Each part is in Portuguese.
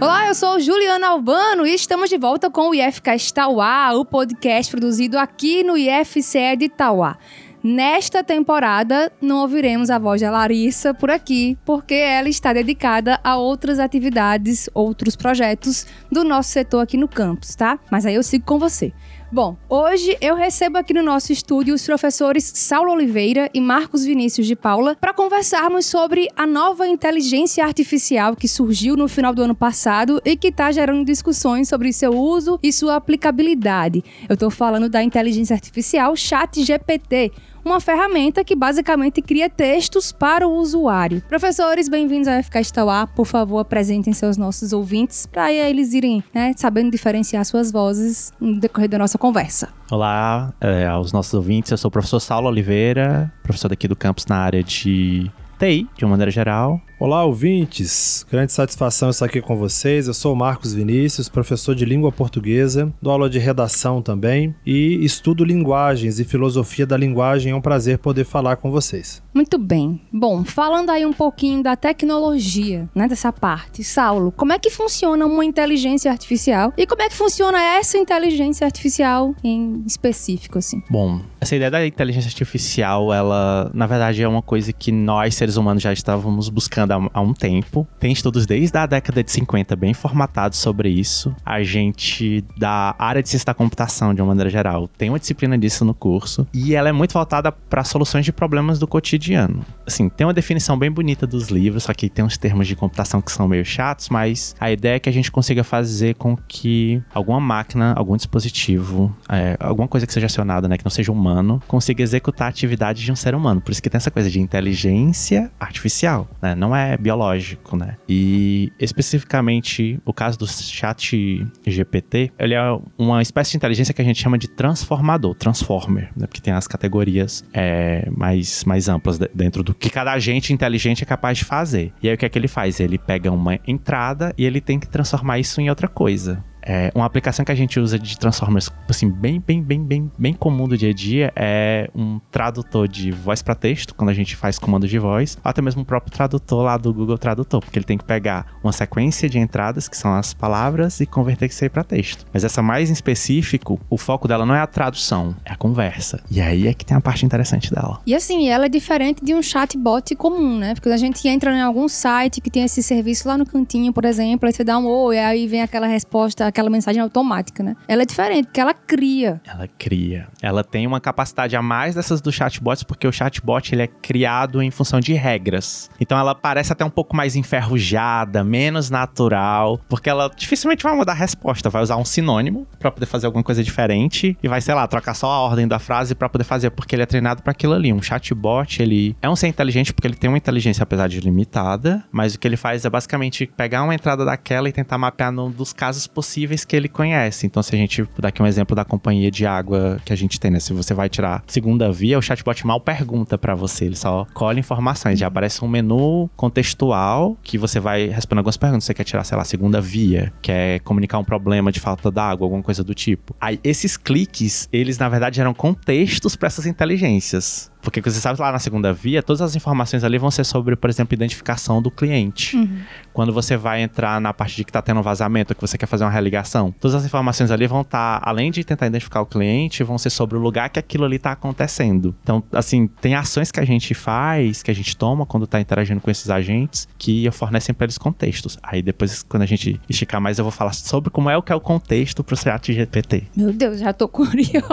Olá, eu sou Juliana Albano e estamos de volta com o IFCast Tauá, o podcast produzido aqui no IFCE de Tauá. Nesta temporada, não ouviremos a voz da Larissa por aqui, porque ela está dedicada a outras atividades, outros projetos do nosso setor aqui no campus, tá? Mas aí eu sigo com você. Bom, hoje eu recebo aqui no nosso estúdio os professores Saulo Oliveira e Marcos Vinícius de Paula para conversarmos sobre a nova inteligência artificial que surgiu no final do ano passado e que está gerando discussões sobre seu uso e sua aplicabilidade. Eu estou falando da inteligência artificial ChatGPT uma ferramenta que basicamente cria textos para o usuário. Professores, bem-vindos ao FK Estauá. Por favor, apresentem seus nossos ouvintes para eles irem né, sabendo diferenciar suas vozes no decorrer da nossa conversa. Olá é, aos nossos ouvintes, eu sou o professor Saulo Oliveira, professor daqui do campus na área de TI, de uma maneira geral. Olá, ouvintes! Grande satisfação estar aqui com vocês. Eu sou o Marcos Vinícius, professor de língua portuguesa, dou aula de redação também e estudo linguagens e filosofia da linguagem. É um prazer poder falar com vocês. Muito bem. Bom, falando aí um pouquinho da tecnologia, né, dessa parte. Saulo, como é que funciona uma inteligência artificial e como é que funciona essa inteligência artificial em específico, assim? Bom, essa ideia da inteligência artificial, ela, na verdade, é uma coisa que nós, seres humanos, já estávamos buscando há, um tempo. Tem estudos desde a década de 50 bem formatados sobre isso. A gente, da área de ciência da computação, de uma maneira geral, tem uma disciplina disso no curso. E ela é muito voltada para soluções de problemas do cotidiano. Assim, tem uma definição bem bonita dos livros, só que tem uns termos de computação que são meio chatos, mas a ideia é que a gente consiga fazer com que alguma máquina, algum dispositivo, é, alguma coisa que seja acionada, né, que não seja humano, consiga executar a atividade de um ser humano. Por isso que tem essa coisa de inteligência artificial, né? Não é biológico, né? E especificamente o caso do chat GPT, ele é uma espécie de inteligência que a gente chama de transformador, transformer, né? Porque tem as categorias é, mais, mais amplas dentro do que cada agente inteligente é capaz de fazer. E aí o que é que ele faz? Ele pega uma entrada e ele tem que transformar isso em outra coisa. É, uma aplicação que a gente usa de Transformers, assim, bem, bem, bem, bem, bem comum do dia a dia é um tradutor de voz para texto, quando a gente faz comando de voz, até mesmo o próprio tradutor lá do Google Tradutor, porque ele tem que pegar uma sequência de entradas, que são as palavras, e converter isso aí para texto. Mas essa mais em específico, o foco dela não é a tradução, é a conversa. E aí é que tem a parte interessante dela. E assim, ela é diferente de um chatbot comum, né? Porque a gente entra em algum site que tem esse serviço lá no cantinho, por exemplo, aí você dá um oi, aí vem aquela resposta aquela mensagem automática, né? Ela é diferente, porque ela cria. Ela cria. Ela tem uma capacidade a mais dessas do chatbots, porque o chatbot ele é criado em função de regras. Então ela parece até um pouco mais enferrujada, menos natural, porque ela dificilmente vai mudar a resposta, vai usar um sinônimo para poder fazer alguma coisa diferente e vai, sei lá, trocar só a ordem da frase para poder fazer, porque ele é treinado para aquilo ali. Um chatbot, ele é um ser inteligente porque ele tem uma inteligência apesar de limitada, mas o que ele faz é basicamente pegar uma entrada daquela e tentar mapear num dos casos possíveis que ele conhece. Então, se a gente dar aqui um exemplo da companhia de água que a gente tem, né? Se você vai tirar segunda via, o chatbot mal pergunta para você, ele só colhe informações. Já aparece um menu contextual que você vai responder algumas perguntas. Você quer tirar, sei lá, segunda via, quer comunicar um problema de falta d'água, alguma coisa do tipo. Aí, esses cliques, eles na verdade geram contextos para essas inteligências. Porque você sabe lá na segunda via, todas as informações ali vão ser sobre, por exemplo, identificação do cliente. Uhum. Quando você vai entrar na parte de que está tendo um vazamento, que você quer fazer uma religação, todas as informações ali vão estar, tá, além de tentar identificar o cliente, vão ser sobre o lugar que aquilo ali está acontecendo. Então, assim, tem ações que a gente faz, que a gente toma quando está interagindo com esses agentes, que fornecem para eles contextos. Aí depois, quando a gente esticar mais, eu vou falar sobre como é o que é o contexto para o chat GPT. Meu Deus, já tô curioso.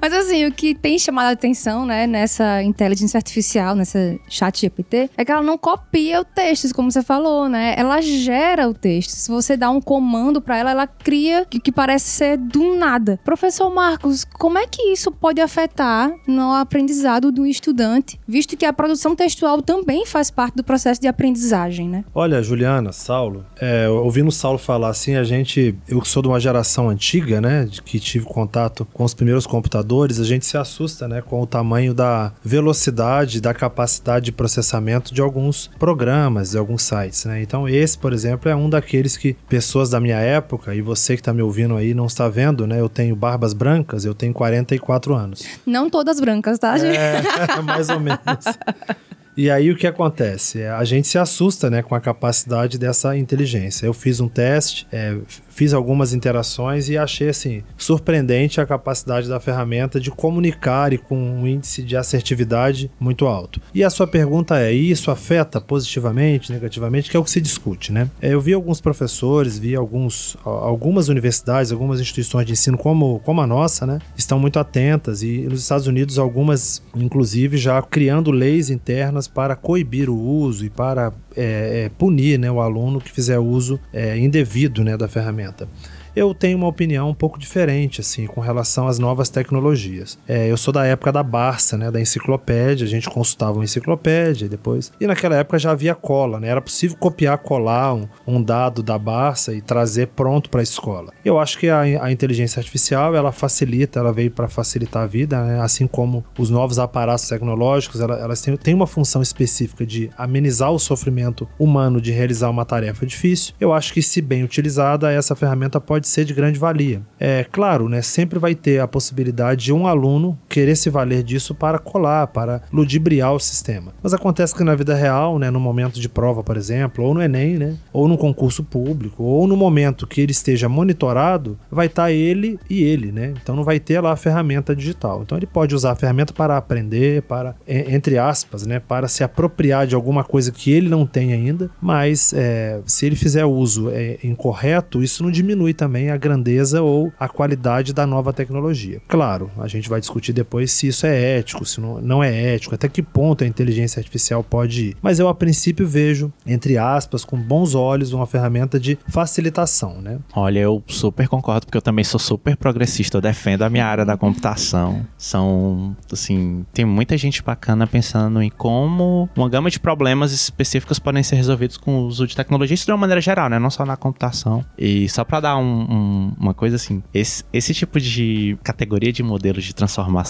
Mas assim, o que tem chamado a atenção né, nessa inteligência artificial, nessa chat GPT, é que ela não copia o texto, como você falou, né? Ela gera o texto. Se você dá um comando para ela, ela cria o que parece ser do nada. Professor Marcos, como é que isso pode afetar no aprendizado do estudante, visto que a produção textual também faz parte do processo de aprendizagem, né? Olha, Juliana, Saulo, é, ouvindo o Saulo falar assim, a gente, eu sou de uma geração antiga, né, que tive contato com os primeiros computadores, a gente se assusta, né, com o tamanho tamanho da velocidade, da capacidade de processamento de alguns programas, de alguns sites, né? Então esse, por exemplo, é um daqueles que pessoas da minha época, e você que está me ouvindo aí não está vendo, né? Eu tenho barbas brancas, eu tenho 44 anos. Não todas brancas, tá, gente? É, mais ou menos. E aí o que acontece? A gente se assusta né, com a capacidade dessa inteligência. Eu fiz um teste, é, fiz algumas interações e achei assim surpreendente a capacidade da ferramenta de comunicar e com um índice de assertividade muito alto. E a sua pergunta é: isso afeta positivamente, negativamente? Que é o que se discute, né? É, eu vi alguns professores, vi alguns, algumas universidades, algumas instituições de ensino como, como a nossa, né? Estão muito atentas e nos Estados Unidos algumas, inclusive, já criando leis internas para coibir o uso e para é, é, punir né, o aluno que fizer uso é, indevido né, da ferramenta eu tenho uma opinião um pouco diferente, assim, com relação às novas tecnologias. É, eu sou da época da Barça, né, da enciclopédia, a gente consultava uma enciclopédia depois. E naquela época já havia cola, né? Era possível copiar, colar um, um dado da Barça e trazer pronto para a escola. Eu acho que a, a, inteligência artificial, ela facilita, ela veio para facilitar a vida, né? assim como os novos aparatos tecnológicos, ela, elas têm, têm uma função específica de amenizar o sofrimento humano de realizar uma tarefa difícil. Eu acho que, se bem utilizada, essa ferramenta pode pode ser de grande valia. É claro, né, sempre vai ter a possibilidade de um aluno querer se valer disso para colar, para ludibriar o sistema. Mas acontece que na vida real, né, no momento de prova, por exemplo, ou no Enem, né, ou no concurso público, ou no momento que ele esteja monitorado, vai estar tá ele e ele, né? Então não vai ter lá a ferramenta digital. Então ele pode usar a ferramenta para aprender, para entre aspas, né, para se apropriar de alguma coisa que ele não tem ainda. Mas é, se ele fizer uso é, incorreto, isso não diminui também a grandeza ou a qualidade da nova tecnologia. Claro, a gente vai discutir depois se isso é ético, se não, não é ético, até que ponto a inteligência artificial pode ir. Mas eu, a princípio, vejo, entre aspas, com bons olhos, uma ferramenta de facilitação, né? Olha, eu super concordo, porque eu também sou super progressista, eu defendo a minha área da computação. São, assim, tem muita gente bacana pensando em como uma gama de problemas específicos podem ser resolvidos com o uso de tecnologia, isso de uma maneira geral, né? Não só na computação. E só para dar um, um, uma coisa assim. Esse, esse tipo de categoria de modelos de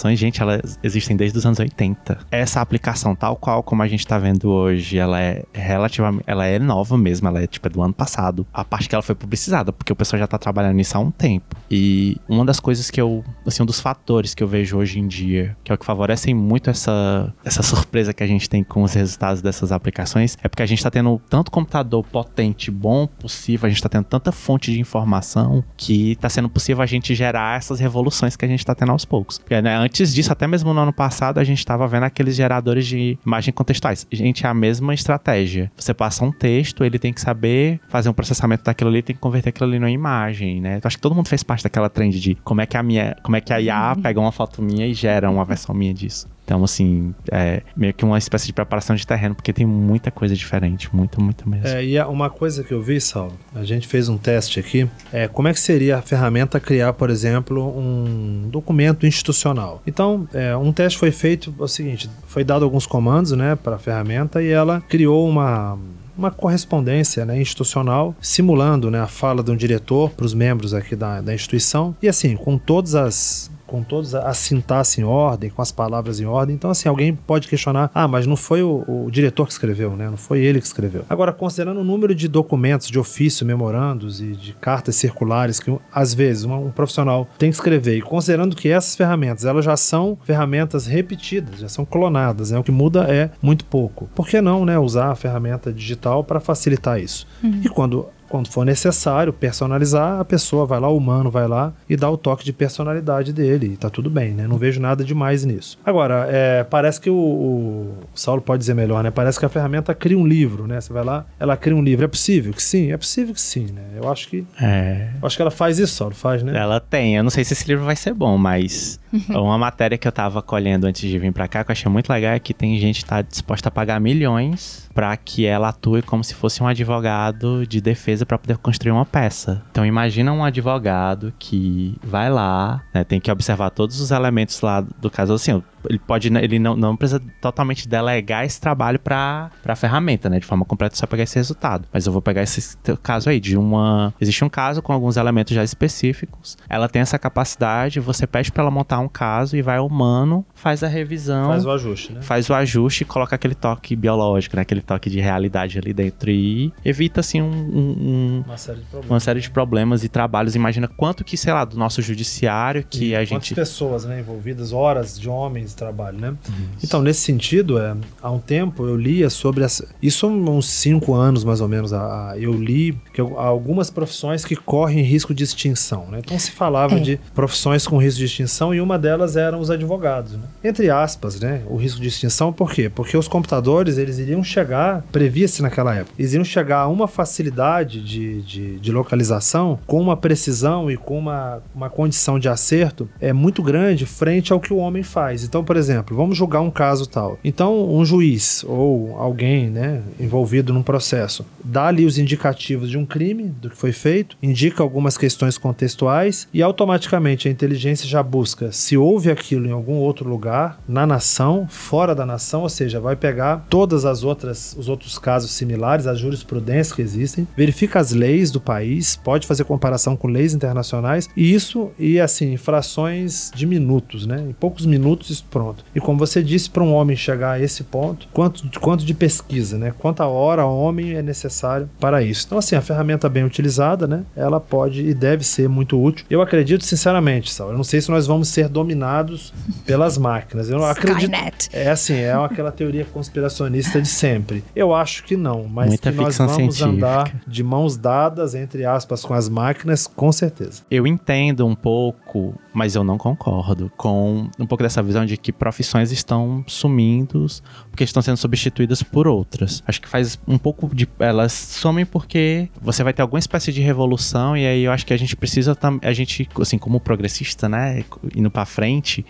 transformações, gente, elas existem desde os anos 80. Essa aplicação, tal qual como a gente tá vendo hoje, ela é relativamente. Ela é nova mesmo, ela é tipo é do ano passado. A parte que ela foi publicizada, porque o pessoal já tá trabalhando nisso há um tempo. E uma das coisas que eu. Assim, um dos fatores que eu vejo hoje em dia, que é o que favorecem muito essa, essa surpresa que a gente tem com os resultados dessas aplicações, é porque a gente tá tendo tanto computador potente, bom possível, a gente tá tendo tanta fonte de informação que está sendo possível a gente gerar essas revoluções que a gente está tendo aos poucos. Porque, né, antes disso, até mesmo no ano passado, a gente estava vendo aqueles geradores de imagem contextuais. Gente, é a mesma estratégia. Você passa um texto, ele tem que saber fazer um processamento daquilo ali, tem que converter aquilo ali numa imagem, né? Eu acho que todo mundo fez parte daquela trend de como é que a minha, como é que a IA uhum. pega uma foto minha e gera uma versão minha disso. Então, assim, é meio que uma espécie de preparação de terreno, porque tem muita coisa diferente, muita, muita mesmo. É, e uma coisa que eu vi, Saulo, a gente fez um teste aqui, é como é que seria a ferramenta criar, por exemplo, um documento institucional. Então, é, um teste foi feito, é o seguinte, foi dado alguns comandos, né, para a ferramenta e ela criou uma uma correspondência né, institucional, simulando né, a fala de um diretor para os membros aqui da, da instituição. E assim, com todas as com todos a sintaxe em ordem, com as palavras em ordem. Então, assim, alguém pode questionar: ah, mas não foi o, o, diretor que escreveu, né? Não foi ele que escreveu. Agora, considerando o número de documentos, de ofício, memorandos e de cartas circulares que, às vezes, um, um profissional tem que escrever, e considerando que essas ferramentas elas já são ferramentas repetidas, já são clonadas, né? O que muda é muito pouco. Por que não, né? Usar a ferramenta digital para facilitar isso? Uhum. E quando quando for necessário personalizar, a pessoa vai lá, o humano vai lá e dá o toque de personalidade dele. E tá tudo bem, né? Não vejo nada demais nisso. Agora, é, parece que o, o, Saulo pode dizer melhor, né? Parece que a ferramenta cria um livro, né? Você vai lá, ela cria um livro. É possível que sim? É possível que sim, né? Eu acho que. É. Eu acho que ela faz isso, Saulo, faz, né? Ela tem. Eu não sei se esse livro vai ser bom, mas uma matéria que eu tava colhendo antes de vir para cá, que eu achei muito legal, é que tem gente que tá disposta a pagar milhões para que ela atue como se fosse um advogado de defesa para poder construir uma peça. Então imagina um advogado que vai lá, né, tem que observar todos os elementos lá do caso assim, ele pode ele não, não precisa totalmente delegar esse trabalho para a ferramenta, né, de forma completa só pegar esse resultado. Mas eu vou pegar esse caso aí de uma existe um caso com alguns elementos já específicos. Ela tem essa capacidade, você pede para ela montar caso e vai ao humano, faz a revisão. Faz o ajuste, né? Faz o ajuste e coloca aquele toque biológico, né? Aquele toque de realidade ali dentro e evita, assim, um, um, uma, série de uma série de problemas e trabalhos. Imagina quanto que, sei lá, do nosso judiciário que e a gente... pessoas, né, envolvidas, horas de homens de trabalho, né? Isso. Então, nesse sentido, é, há um tempo eu lia sobre... Essa, isso uns cinco anos, mais ou menos, a, eu li que algumas profissões que correm risco de extinção, né? Então, se falava é. de profissões com risco de extinção e uma delas eram os advogados, né? Entre aspas, né? O risco de extinção, por quê? Porque os computadores, eles iriam chegar, previa-se naquela época, eles iriam chegar a uma facilidade de, de, de localização com uma precisão e com uma, uma condição de acerto é muito grande frente ao que o homem faz. Então, por exemplo, vamos julgar um caso tal. Então, um juiz ou alguém, né, envolvido num processo, dá ali os indicativos de um crime, do que foi feito, indica algumas questões contextuais e automaticamente a inteligência já busca se houve aquilo em algum outro lugar, na nação, fora da nação, ou seja, vai pegar todas as outras os outros casos similares, as jurisprudências que existem, verifica as leis do país, pode fazer comparação com leis internacionais e isso e assim, infrações de minutos, né? Em poucos minutos isso pronto. E como você disse, para um homem chegar a esse ponto, quanto quanto de pesquisa, né? Quanta hora homem é necessário para isso. Então assim, a ferramenta bem utilizada, né? Ela pode e deve ser muito útil. Eu acredito sinceramente, Sal, eu não sei se nós vamos ser dominados pelas máquinas. Eu não acredito. É assim, é aquela teoria conspiracionista de sempre. Eu acho que não, mas Muita que nós vamos científica. andar de mãos dadas, entre aspas, com as máquinas, com certeza. Eu entendo um pouco, mas eu não concordo com um pouco dessa visão de que profissões estão sumindo porque estão sendo substituídas por outras. Acho que faz um pouco de. Elas somem porque você vai ter alguma espécie de revolução, e aí eu acho que a gente precisa. A gente, assim, como progressista, né, indo para frente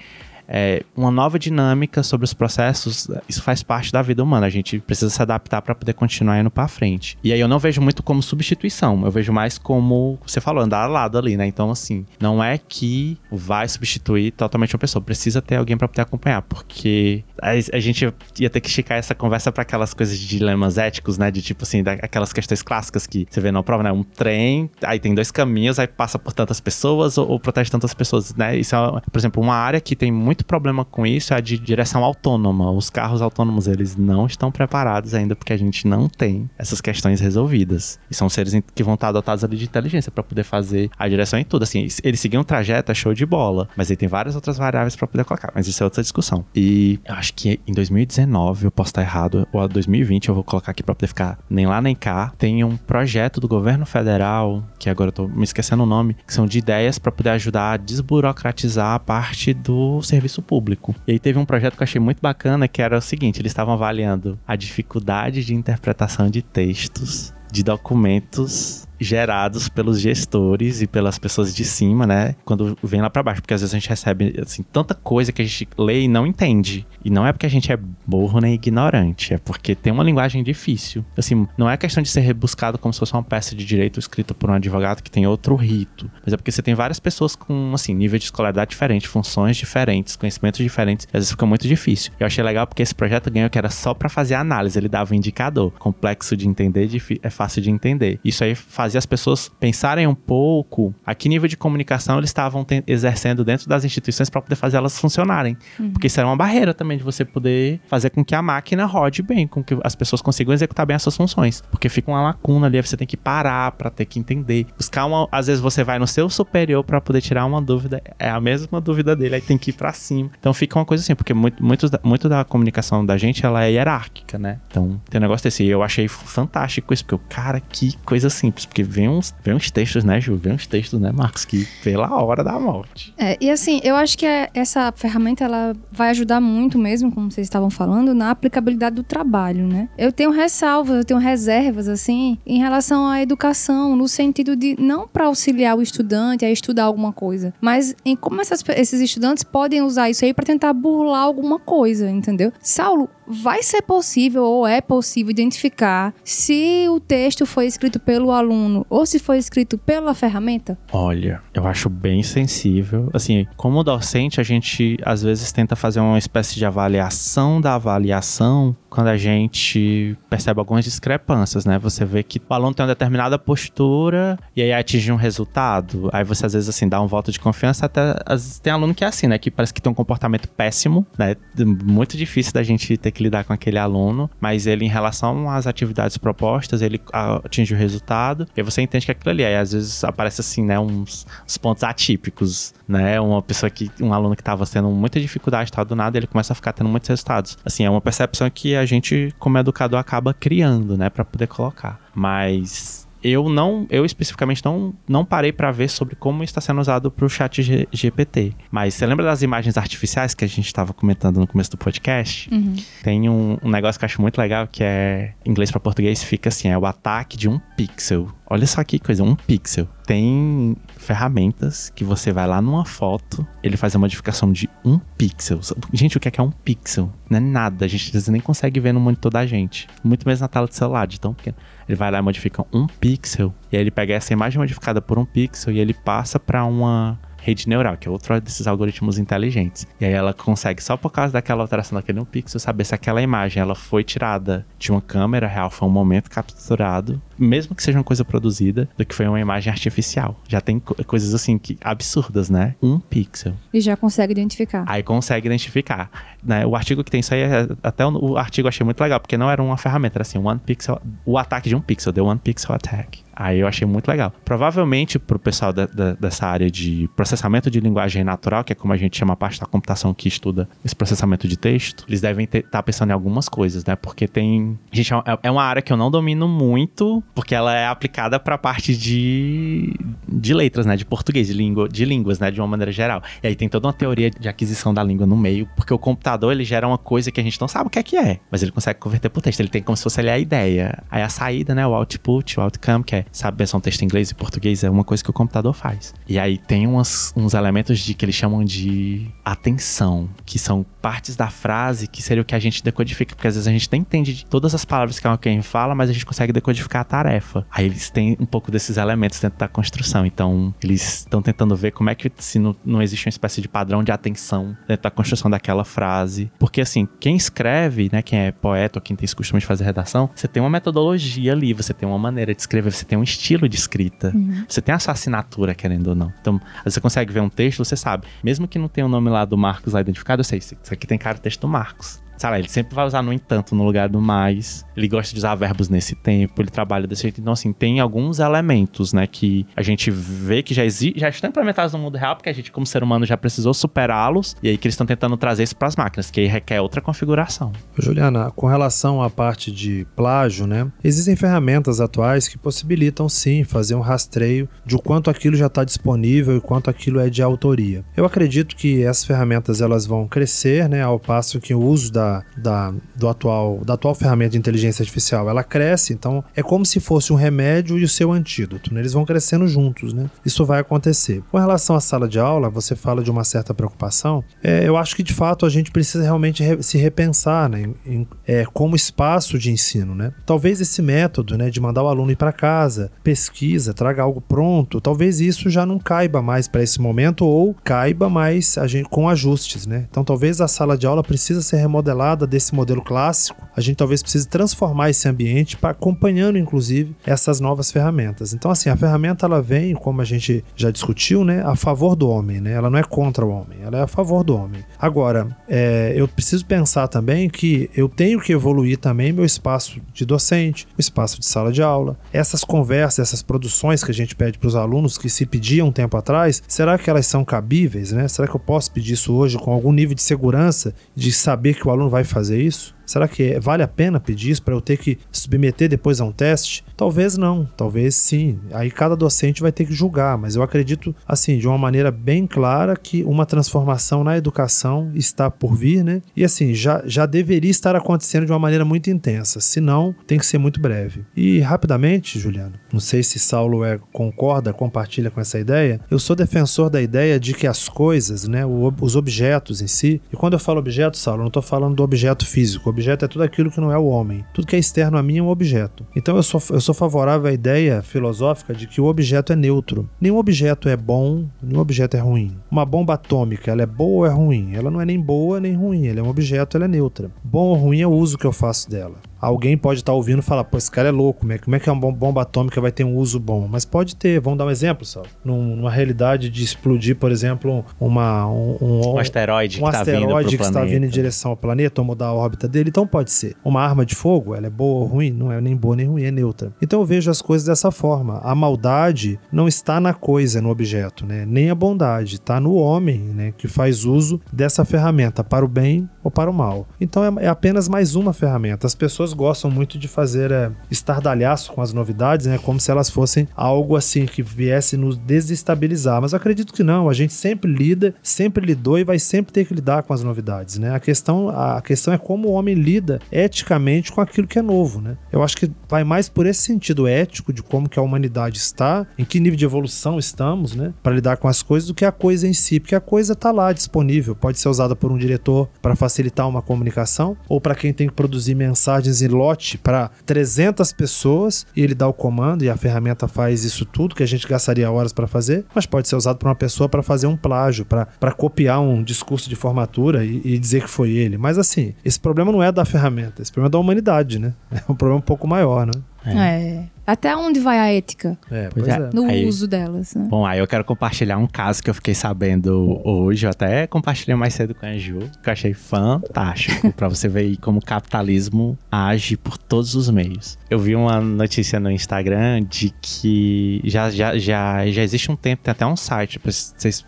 é, uma nova dinâmica sobre os processos, isso faz parte da vida humana. A gente precisa se adaptar para poder continuar indo para frente. E aí eu não vejo muito como substituição, eu vejo mais como você falou, andar ao lado ali, né? Então, assim, não é que vai substituir totalmente uma pessoa, precisa ter alguém para poder acompanhar, porque a, a, gente ia ter que esticar essa conversa para aquelas coisas de dilemas éticos, né? De tipo assim, aquelas questões clássicas que você vê na prova, né? Um trem, aí tem dois caminhos, aí passa por tantas pessoas ou, ou protege tantas pessoas, né? Isso é, por exemplo, uma área que tem muito muito problema com isso é de direção autônoma. Os carros autônomos, eles não estão preparados ainda porque a gente não tem essas questões resolvidas. E são seres que vão estar dotados ali de inteligência para poder fazer a direção em tudo. Assim, ele seguir um trajeto é show de bola, mas ele tem várias outras variáveis para poder colocar. Mas isso é outra discussão. E eu acho que em 2019, eu posso estar errado, ou 2020, eu vou colocar aqui para poder ficar nem lá nem cá. Tem um projeto do governo federal, que agora eu tô me esquecendo o nome, que são de ideias para poder ajudar a desburocratizar a parte do serviço serviço público. E aí teve um projeto que eu achei muito bacana, que era o seguinte, eles estavam avaliando a dificuldade de interpretação de textos de documentos gerados pelos gestores e pelas pessoas de cima, né? Quando vem lá para baixo, porque às vezes a gente recebe assim tanta coisa que a gente lê e não entende. E não é porque a gente é burro nem ignorante, é porque tem uma linguagem difícil. Assim, não é questão de ser rebuscado como se fosse uma peça de direito escrita por um advogado que tem outro rito, mas é porque você tem várias pessoas com assim nível de escolaridade diferente, funções diferentes, conhecimentos diferentes. Às vezes fica muito difícil. Eu achei legal porque esse projeto ganhou que era só para fazer análise, ele dava um indicador complexo de entender, é fácil de entender. Isso aí faz fazia as pessoas pensarem um pouco a que nível de comunicação eles estavam exercendo dentro das instituições para poder fazer elas funcionarem. Uhum. Porque isso era uma barreira também de você poder fazer com que a máquina rode bem, com que as pessoas consigam executar bem as suas funções. Porque fica uma lacuna ali, você tem que parar para ter que entender. Buscar uma. Às vezes você vai no seu superior para poder tirar uma dúvida, é a mesma dúvida dele, aí tem que ir para cima. Então fica uma coisa assim, porque muito, muito, muito da comunicação da gente ela é hierárquica, né? Então tem um negócio desse. E eu achei fantástico isso, porque o cara, que coisa simples porque vem uns, vem uns textos, né, Ju? Vem uns textos, né, Marcos? Que pela hora da morte. É, e assim, eu acho que é, essa ferramenta ela vai ajudar muito mesmo, como vocês estavam falando, na aplicabilidade do trabalho, né? Eu tenho ressalvas, eu tenho reservas, assim, em relação à educação, no sentido de não para auxiliar o estudante a estudar alguma coisa, mas em como essas, esses estudantes podem usar isso aí para tentar burlar alguma coisa, entendeu? Saulo, vai ser possível ou é possível identificar se o texto foi escrito pelo aluno ou se foi escrito pela ferramenta? Olha, eu acho bem sensível. Assim, como docente, a gente às vezes tenta fazer uma espécie de avaliação da avaliação quando a gente percebe algumas discrepâncias, né? Você vê que o aluno tem uma determinada postura e aí atinge um resultado. Aí você às vezes assim dá um voto de confiança até às vezes tem aluno que é assim, né, que parece que tem um comportamento péssimo, né? Muito difícil da gente ter que lidar com aquele aluno, mas ele em relação às atividades propostas, ele atinge o resultado. E você entende que aquilo ali, aí às vezes aparece assim, né, uns, uns pontos atípicos, né? Uma pessoa que um aluno que estava tendo muita dificuldade, tal, do nada ele começa a ficar tendo muitos resultados. Assim, é uma percepção que a gente, como educador, acaba criando, né, para poder colocar. Mas eu não, eu especificamente não, não parei para ver sobre como está sendo usado para o chat G GPT. Mas você lembra das imagens artificiais que a gente estava comentando no começo do podcast? Uhum. Tem um, um, negócio que eu acho muito legal que é inglês para português fica assim, é o ataque de um pixel. Olha só que coisa, um pixel. Tem ferramentas que você vai lá numa foto, ele faz a modificação de um pixel. Gente, o que é, que é um pixel? Não é nada, a gente nem consegue ver no monitor da gente. Muito menos na tela do celular, de tão pequeno. Ele vai lá e modifica um pixel, e aí ele pega essa imagem modificada por um pixel e ele passa para uma rede neural, que é outro desses algoritmos inteligentes. E aí ela consegue, só por causa daquela alteração daquele um pixel, saber se aquela imagem ela foi tirada de uma câmera real, foi um momento capturado, mesmo que seja uma coisa produzida, do que foi uma imagem artificial. Já tem co coisas assim que absurdas, né? Um pixel. E já consegue identificar. Aí consegue identificar. Né? O artigo que tem isso aí, é, até o, o artigo eu achei muito legal, porque não era uma ferramenta, era assim, one pixel, o ataque de um pixel, deu one pixel attack. Aí eu achei muito legal. Provavelmente pro pessoal da, da, dessa área de processamento de linguagem natural, que é como a gente chama a parte da computação que estuda esse processamento de texto, eles devem estar tá pensando em algumas coisas, né? Porque tem. Gente, é, é uma área que eu não domino muito, porque ela é aplicada para a parte de, de letras, né? De português, de, língua, de línguas, né? De uma maneira geral. E aí tem toda uma teoria de aquisição da língua no meio, porque o computador ele gera uma coisa que a gente não sabe o que é que é, mas ele consegue converter por texto. Ele tem como se fosse ali a ideia. Aí a saída, né? O output, o outcome, que é sabe pensar um texto em inglês e português é uma coisa que o computador faz. E aí tem umas, uns elementos de que eles chamam de atenção, que são partes da frase que seria o que a gente decodifica, porque às vezes a gente nem entende de todas as palavras que alguém fala, mas a gente consegue decodificar a tarefa. Aí eles têm um pouco desses elementos dentro da construção, então eles estão tentando ver como é que se não, não existe uma espécie de padrão de atenção dentro da construção daquela frase, porque assim, quem escreve, né, quem é poeta ou quem tem esse costume de fazer redação, você tem uma metodologia ali, você tem uma maneira de escrever, você tem um estilo de escrita. Uhum. Você tem essa assinatura, querendo ou não. Então, você consegue ver um texto, você sabe. Mesmo que não tenha o nome lá do Marcos lá identificado, eu sei, isso aqui tem cara de texto do Marcos. Sabe, ele sempre vai usar no entanto no lugar do mais. Ele gosta de usar verbos nesse tempo, ele trabalha desse jeito. Então, assim, tem alguns elementos, né, que a gente vê que já, já estão implementados no mundo real, porque a gente, como ser humano, já precisou superá-los. E aí que eles estão tentando trazer isso para as máquinas, que aí requer outra configuração. Juliana, com relação à parte de plágio, né, existem ferramentas atuais que possibilitam sim fazer um rastreio de o quanto aquilo já está disponível e quanto aquilo é de autoria. Eu acredito que essas ferramentas elas vão crescer, né, ao passo que o uso da da, do atual, da atual ferramenta de inteligência artificial, ela cresce, então é como se fosse um remédio e o seu antídoto, né? Eles vão crescendo juntos, né? Isso vai acontecer. Com relação à sala de aula, você fala de uma certa preocupação. É, eu acho que de fato a gente precisa realmente re se repensar, né? Em, em, é, como espaço de ensino, né? Talvez esse método, né, de mandar o aluno ir para casa, pesquisa, traga algo pronto, talvez isso já não caiba mais para esse momento ou caiba mais a gente, com ajustes, né? Então talvez a sala de aula precisa ser remodelada desse modelo clássico, a gente talvez precise transformar esse ambiente para acompanhando inclusive essas novas ferramentas. Então assim, a ferramenta ela vem, como a gente já discutiu, né, a favor do homem, né? Ela não é contra o homem, ela é a favor do homem. Agora, é, eu preciso pensar também que eu tenho que evoluir também meu espaço de docente, o espaço de sala de aula. Essas conversas, essas produções que a gente pede para os alunos que se pediam um tempo atrás, será que elas são cabíveis, né? Será que eu posso pedir isso hoje com algum nível de segurança de saber que o aluno vai fazer isso? Será que vale a pena pedir isso para eu ter que submeter depois a um teste? Talvez não, talvez sim. Aí cada docente vai ter que julgar, mas eu acredito, assim, de uma maneira bem clara que uma transformação na educação está por vir, né? E assim, já, já deveria estar acontecendo de uma maneira muito intensa, se não, tem que ser muito breve. E rapidamente, Juliano, não sei se Saulo é, concorda, compartilha com essa ideia, eu sou defensor da ideia de que as coisas, né, os objetos em si, e quando eu falo objeto, Saulo, não estou falando do objeto físico, Objeto é tudo aquilo que não é o homem. Tudo que é externo a mim é um objeto. Então eu sou, eu sou favorável à ideia filosófica de que o objeto é neutro. Nenhum objeto é bom, nenhum objeto é ruim. Uma bomba atômica, ela é boa ou é ruim? Ela não é nem boa nem ruim, ela é um objeto, ela é neutra. Bom ou ruim é o uso que eu faço dela. Alguém pode estar tá ouvindo e falar, pô, esse cara é louco, como é, como é que uma bomba atômica vai ter um uso bom? Mas pode ter, vamos dar um exemplo, só. Num, numa realidade de explodir, por exemplo, uma, um, um, um asteroide, um que, asteroide tá que está vindo em direção ao planeta ou mudar a órbita dele, então pode ser. Uma arma de fogo, ela é boa ou ruim? Não é nem boa nem ruim, é neutra. Então eu vejo as coisas dessa forma. A maldade não está na coisa, no objeto, né? Nem a bondade, está no homem, né? Que faz uso dessa ferramenta para o bem ou para o mal. Então é, é apenas mais uma ferramenta. As pessoas gostam muito de fazer é, estardalhaço com as novidades, né? Como se elas fossem algo assim que viesse nos desestabilizar. Mas eu acredito que não. A gente sempre lida, sempre lidou e vai sempre ter que lidar com as novidades, né? A questão, a questão é como o homem lida eticamente com aquilo que é novo, né? Eu acho que vai mais por esse sentido ético de como que a humanidade está, em que nível de evolução estamos, né? Para lidar com as coisas, do que a coisa em si, porque a coisa está lá disponível, pode ser usada por um diretor para facilitar uma comunicação ou para quem tem que produzir mensagens em lote para 300 pessoas e ele dá o comando e a ferramenta faz isso tudo que a gente gastaria horas para fazer, mas pode ser usado por uma pessoa para fazer um plágio, para copiar um discurso de formatura e, e, dizer que foi ele. Mas assim, esse problema não é da ferramenta, esse problema é da humanidade, né? É um problema um pouco maior, né? É. é. Até onde vai a ética? É, pois é. é. No aí, uso delas, né? Bom, aí eu quero compartilhar um caso que eu fiquei sabendo hoje. Eu até compartilhei mais cedo com a Ju, que eu achei fantástico, pra você ver aí como o capitalismo age por todos os meios. Eu vi uma notícia no Instagram de que já, já, já, já existe um tempo, tem até um site, vocês,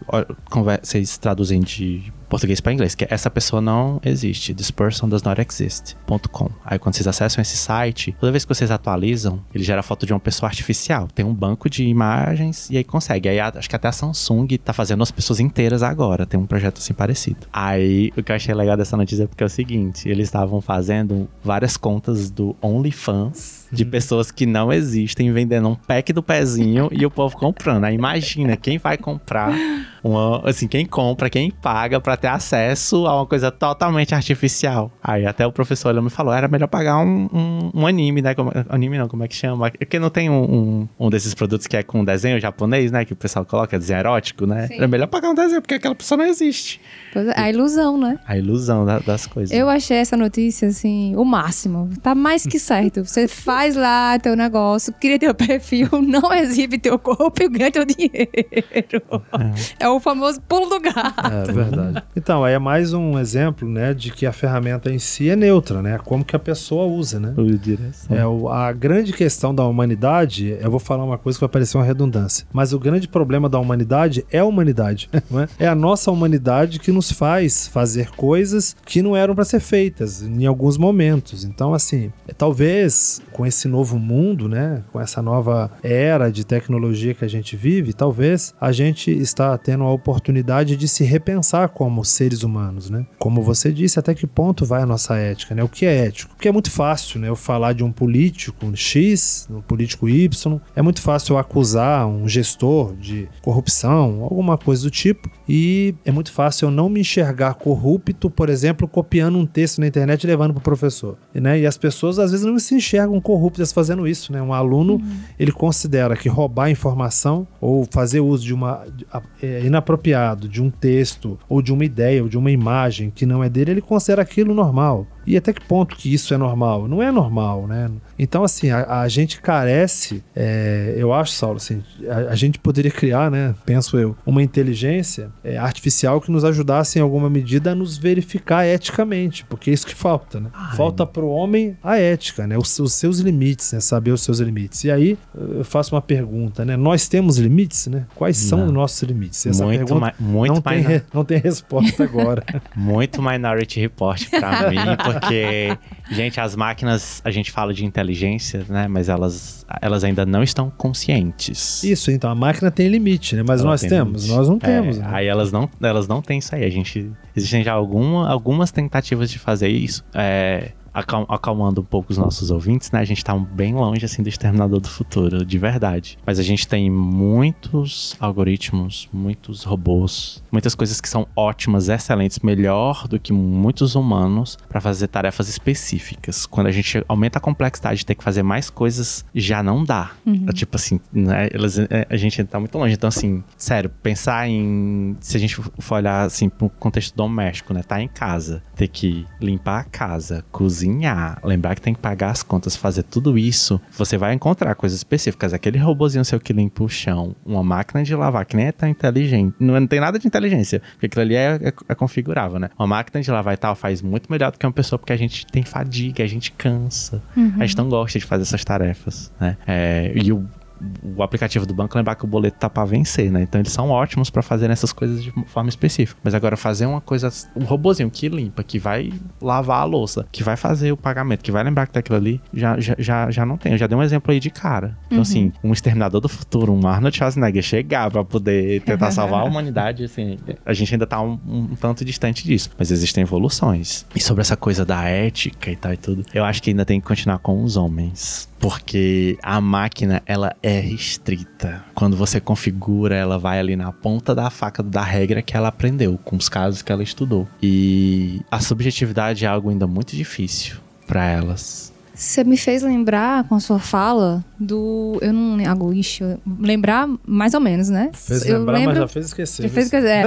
vocês traduzem de português para inglês, que é essa pessoa não existe, this person does not exist.com. Aí quando vocês acessam esse site, toda vez que vocês atualizam, ele gera foto de uma pessoa artificial. Tem um banco de imagens e aí consegue. Aí acho que até a Samsung tá fazendo as pessoas inteiras agora, tem um projeto assim parecido. Aí o que eu achei legal dessa notícia é porque é o seguinte, eles estavam fazendo várias contas do OnlyFans de uhum. pessoas que não existem vendendo um pack do pezinho e o povo comprando. Aí imagina quem vai comprar uma, assim, quem compra, quem paga para ter acesso a uma coisa totalmente artificial. Aí até o professor me falou, era melhor pagar um, um, um anime, né? Como, anime não, como é que chama? Porque não tem um, um, um, desses produtos que é com desenho japonês, né? Que o pessoal coloca desenho erótico, né? Sim. Era melhor pagar um desenho, porque aquela pessoa não existe. É, a ilusão, né? A ilusão da, das coisas. Eu achei essa notícia, assim, o máximo. Tá mais que certo. Você faz lá teu negócio, cria teu perfil, não exibe teu corpo e ganha teu dinheiro. É, é o famoso pulo do gato. É verdade. Então, aí é mais um exemplo, né, de que a ferramenta em si é neutra, né? Como que a pessoa usa, né? É, o, a grande questão da humanidade, eu vou falar uma coisa que vai parecer uma redundância, mas o grande problema da humanidade é a humanidade, não é? É a nossa humanidade que nos faz fazer coisas que não eram para ser feitas em alguns momentos. Então, assim, talvez com esse novo mundo, né, com essa nova era de tecnologia que a gente vive, talvez a gente está tendo a oportunidade de se repensar como seres humanos, né? Como você disse, até que ponto vai a nossa ética, né? O que é ético? Porque é muito fácil, né, eu falar de um político X, um político Y, é muito fácil eu acusar um gestor de corrupção, alguma coisa do tipo, e é muito fácil eu não me enxergar corrupto, por exemplo, copiando um texto na internet e levando para o professor, né? E as pessoas às vezes não se enxergam corruptas fazendo isso, né? Um aluno, uhum. ele considera que roubar informação ou fazer uso de uma é, inapropriado de um texto ou de uma ideia ou de uma imagem que não é dele, ele considera aquilo normal. E até que ponto que isso é normal? Não é normal, né? Então, assim, a, a gente carece, é, eu acho, Saulo, assim, a, a, gente poderia criar, né, penso eu, uma inteligência é, artificial que nos ajudasse em alguma medida a nos verificar eticamente, porque é isso que falta, né? Ai, falta para o homem a ética, né? Os, os, seus limites, né? Saber os seus limites. E aí eu faço uma pergunta, né? Nós temos limites, né? Quais são os nossos limites? Essa muito pergunta muito não, mais tem, não tem resposta agora. muito Minority Report para mim, porque porque, gente, as máquinas, a gente fala de inteligência, né? Mas elas, elas ainda não estão conscientes. Isso, então, a máquina tem limite, né? Mas Ela nós tem temos, limite. nós não temos. É, né? Aí elas não, elas não têm isso aí. A gente, existem já alguma, algumas tentativas de fazer isso. É, acal- acalmando um pouco os nossos ouvintes, né? A gente tá bem longe, assim, do Exterminador do Futuro, de verdade. Mas a gente tem muitos algoritmos, muitos robôs, muitas coisas que são ótimas, excelentes, melhor do que muitos humanos para fazer tarefas específicas. Quando a gente aumenta a complexidade de ter que fazer mais coisas, já não dá. É tipo assim, né? Elas, é, a gente tá muito longe. Então, assim, sério, pensar em. Se a gente for olhar assim pro contexto doméstico, né? Tá em casa, ter que limpar a casa, cozinhar, lembrar que tem que pagar as contas, fazer tudo isso, você vai encontrar coisas específicas. Aquele robozinho seu que limpa o chão, uma máquina de lavar, que nem é tão inteligente. Não, não tem nada de inteligência, porque aquilo ali é, é, é configurável, né? Uma máquina de lavar e tal faz muito melhor do que uma pessoa, porque a gente tem fadiga, a gente cansa. A gente não gosta de fazer essas tarefas, né? É, e o o aplicativo do banco lembrar que o boleto tá pra vencer, né? Então eles são ótimos pra fazer essas coisas de forma específica. Mas agora fazer uma coisa, um robozinho que limpa, que vai lavar a louça, que vai fazer o pagamento, que vai lembrar que tá aquilo ali, já, já, já, já não tem. Eu já dei um exemplo aí de cara. Então, assim, um exterminador do futuro, um Arnold Schwarzenegger chegar pra poder tentar salvar a humanidade, assim, a gente ainda tá um, um tanto distante disso. Mas existem evoluções. E sobre essa coisa da ética e tal e tudo, eu acho que ainda tem que continuar com os homens. Porque a máquina, ela é restrita. Quando você configura, ela vai ali na ponta da faca da regra que ela aprendeu, com os casos que ela estudou. E a subjetividade é algo ainda muito difícil para elas. Você me fez lembrar com a sua fala do. Eu não lembro. Ixi, eu- lembrar mais ou menos, né? Fez eu lembrar, lembro, mas já fez esquecer. Já fez que- é.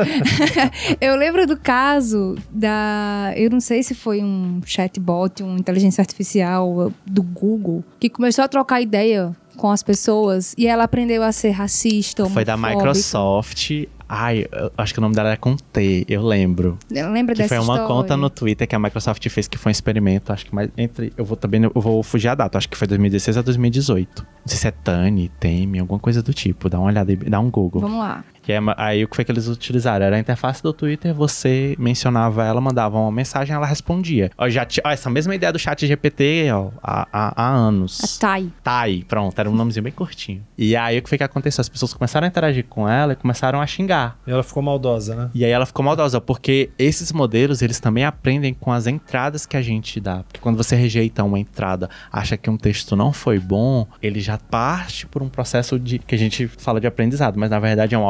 eu lembro do caso da. Eu não sei se foi um chatbot, uma inteligência artificial do Google, que começou a trocar ideia com as pessoas e ela aprendeu a ser racista. Foi da. Microsoft. Ai, eu acho que o nome dela é com T, eu lembro. Lembra Que dessa foi uma história? conta no Twitter que a Microsoft fez que foi um experimento, acho que mais entre. Eu vou também. Eu vou fugir a data, acho que foi 2016 a 2018. Não sei se é Tani, Temi, alguma coisa do tipo. Dá uma olhada aí, dá um Google. Vamos lá. E aí, aí o que foi que eles utilizaram? Era a interface do Twitter, você mencionava ela, mandava uma mensagem, ela respondia. Ó, já ó, essa mesma ideia do chat GPT, ó, há, há, há A anos. Thay. Tá aí, pronto, era um nomezinho bem curtinho. E aí o que foi que aconteceu? As pessoas começaram a interagir com ela e começaram a xingar. E ela ficou maldosa, né? E aí ela ficou maldosa, porque esses modelos, eles também aprendem com as entradas que a gente dá. Porque quando você rejeita uma entrada, acha que um texto não foi bom, ele já parte por um processo de que a gente fala de aprendizado, mas na verdade é uma